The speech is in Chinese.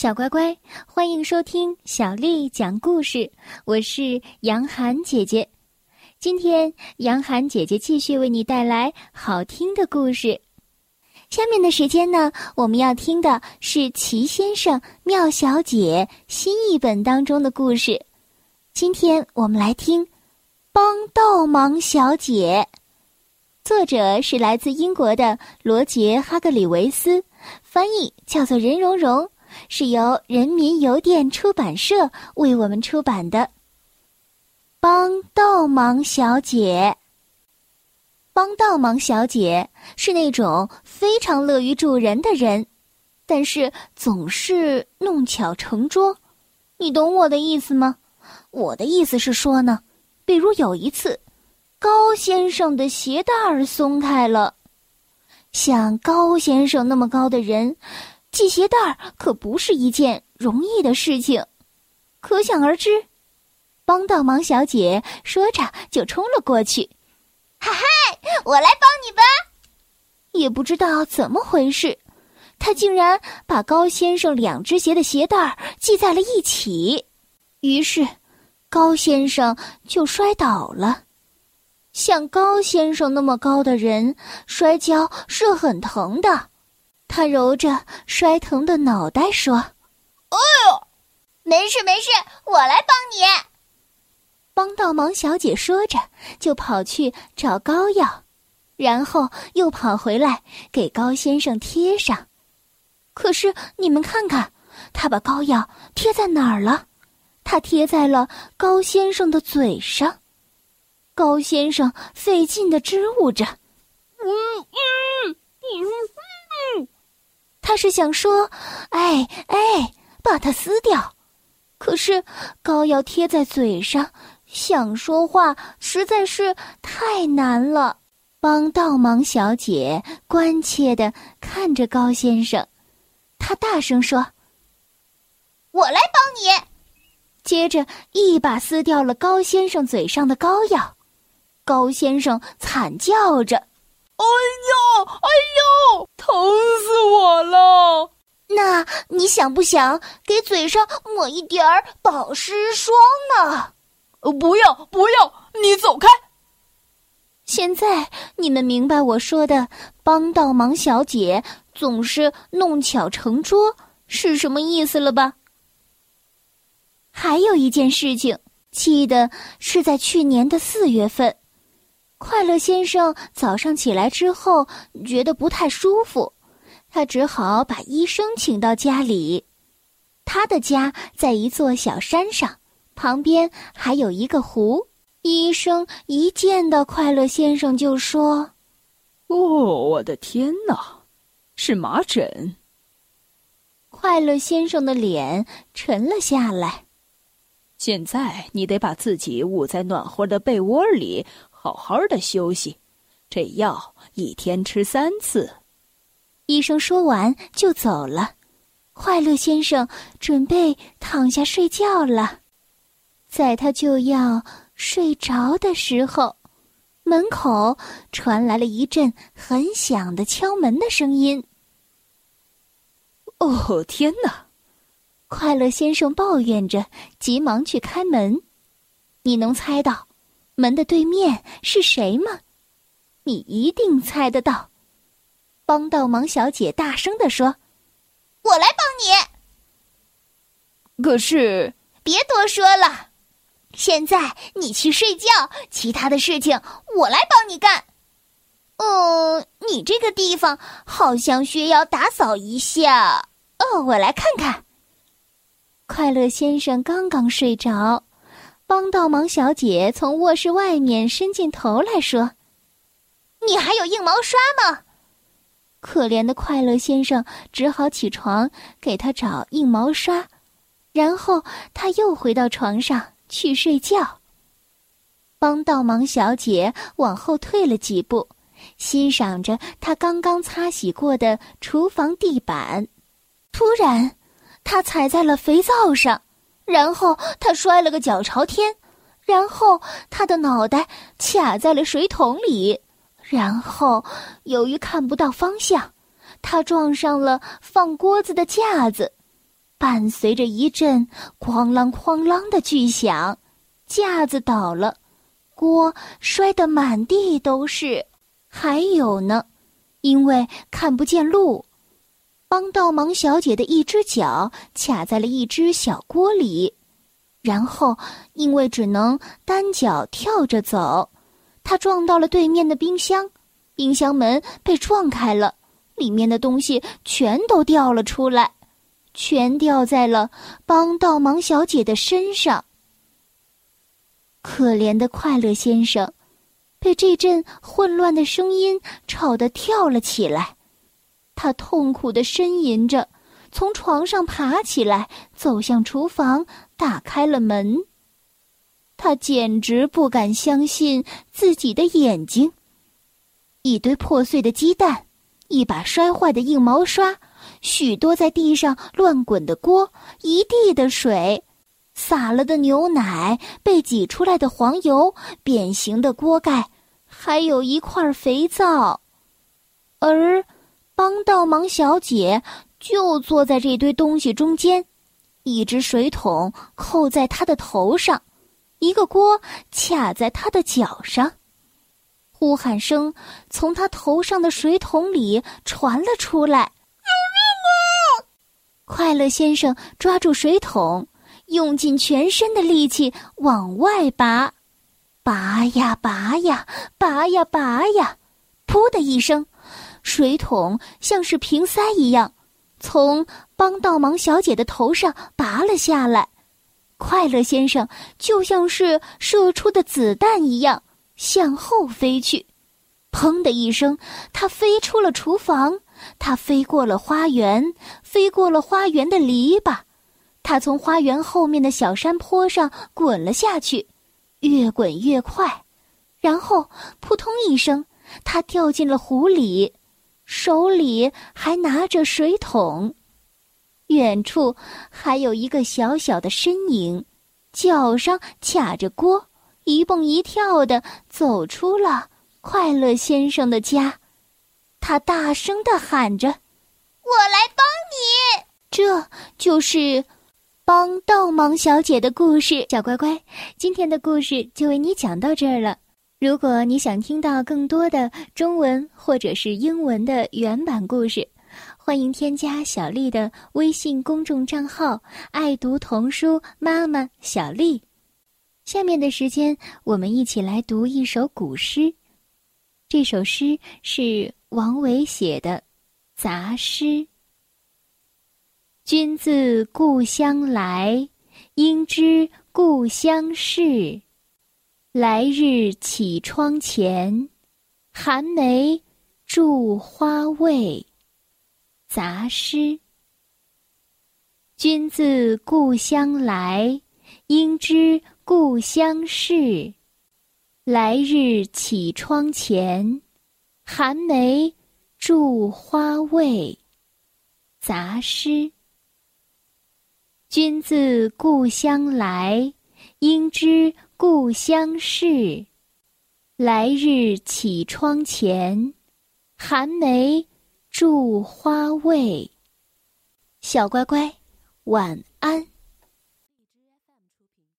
小乖乖，欢迎收听小丽讲故事。我是杨涵姐姐，今天杨涵姐姐继续为你带来好听的故事。下面的时间呢，我们要听的是《齐先生妙小姐》新译本当中的故事。今天我们来听《帮倒忙小姐》，作者是来自英国的罗杰·哈格里维斯，翻译叫做任蓉蓉。是由人民邮电出版社为我们出版的《帮倒忙小姐》。帮倒忙小姐是那种非常乐于助人的人，但是总是弄巧成拙。你懂我的意思吗？我的意思是说呢，比如有一次，高先生的鞋带儿松开了，像高先生那么高的人。系鞋带可不是一件容易的事情，可想而知。帮倒忙小姐说着就冲了过去，哈哈，我来帮你吧。也不知道怎么回事，她竟然把高先生两只鞋的鞋带系在了一起，于是高先生就摔倒了。像高先生那么高的人摔跤是很疼的。他揉着摔疼的脑袋说：“哎呦，没事没事，我来帮你。”帮倒忙小姐说着，就跑去找膏药，然后又跑回来给高先生贴上。可是你们看看，他把膏药贴在哪儿了？他贴在了高先生的嘴上。高先生费劲的支吾着：“嗯嗯嗯。”他是想说：“哎哎，把它撕掉。”可是膏药贴在嘴上，想说话实在是太难了。帮倒忙小姐关切的看着高先生，她大声说：“我来帮你。”接着一把撕掉了高先生嘴上的膏药，高先生惨叫着。哎呦，哎呦，疼死我了！那你想不想给嘴上抹一点儿保湿霜呢？不要，不要，你走开！现在你们明白我说的“帮倒忙小姐总是弄巧成拙”是什么意思了吧？还有一件事情，记得是在去年的四月份。快乐先生早上起来之后觉得不太舒服，他只好把医生请到家里。他的家在一座小山上，旁边还有一个湖。医生一见到快乐先生就说：“哦，我的天哪，是麻疹。”快乐先生的脸沉了下来。现在你得把自己捂在暖和的被窝里。好好的休息，这药一天吃三次。医生说完就走了。快乐先生准备躺下睡觉了，在他就要睡着的时候，门口传来了一阵很响的敲门的声音。哦，天哪！快乐先生抱怨着，急忙去开门。你能猜到？门的对面是谁吗？你一定猜得到。帮倒忙小姐大声的说：“我来帮你。”可是，别多说了，现在你去睡觉，其他的事情我来帮你干。嗯，你这个地方好像需要打扫一下。哦，我来看看。快乐先生刚刚睡着。帮倒忙小姐从卧室外面伸进头来说：“你还有硬毛刷吗？”可怜的快乐先生只好起床给他找硬毛刷，然后他又回到床上去睡觉。帮倒忙小姐往后退了几步，欣赏着她刚刚擦洗过的厨房地板，突然，她踩在了肥皂上。然后他摔了个脚朝天，然后他的脑袋卡在了水桶里，然后由于看不到方向，他撞上了放锅子的架子，伴随着一阵哐啷哐啷的巨响，架子倒了，锅摔得满地都是。还有呢，因为看不见路，帮倒忙小姐的一只脚卡在了一只小锅里，然后因为只能单脚跳着走，她撞到了对面的冰箱，冰箱门被撞开了，里面的东西全都掉了出来。全掉在了帮倒忙小姐的身上。可怜的快乐先生，被这阵混乱的声音吵得跳了起来。他痛苦的呻吟着，从床上爬起来，走向厨房，打开了门。他简直不敢相信自己的眼睛。一堆破碎的鸡蛋，一把摔坏的硬毛刷。许多在地上乱滚的锅，一地的水，洒了的牛奶，被挤出来的黄油，扁形的锅盖，还有一块肥皂。而帮倒忙小姐就坐在这堆东西中间，一只水桶扣在她的头上，一个锅卡在她的脚上，呼喊声从她头上的水桶里传了出来。救命啊快乐先生抓住水桶，用尽全身的力气往外拔，拔呀拔呀，拔呀拔呀，噗的一声，水桶像是瓶塞一样，从帮倒忙小姐的头上拔了下来。快乐先生就像是射出的子弹一样向后飞去，砰的一声，他飞出了厨房。他飞过了花园，飞过了花园的篱笆，他从花园后面的小山坡上滚了下去，越滚越快，然后扑通一声，他掉进了湖里，手里还拿着水桶。远处还有一个小小的身影，脚上卡着锅，一蹦一跳的走出了快乐先生的家。他大声的喊着：“我来帮你！”这就是帮倒忙小姐的故事。小乖乖，今天的故事就为你讲到这儿了。如果你想听到更多的中文或者是英文的原版故事，欢迎添加小丽的微信公众账号“爱读童书妈妈小丽”。下面的时间，我们一起来读一首古诗。这首诗是。王维写的《杂诗》：君自故乡来，应知故乡事。来日绮窗前，寒梅著花未？杂诗。君自故乡来，应知故乡事。来日绮窗前。寒梅著花未？杂诗。君自故乡来，应知故乡事。来日绮窗前，寒梅著花未？小乖乖，晚安。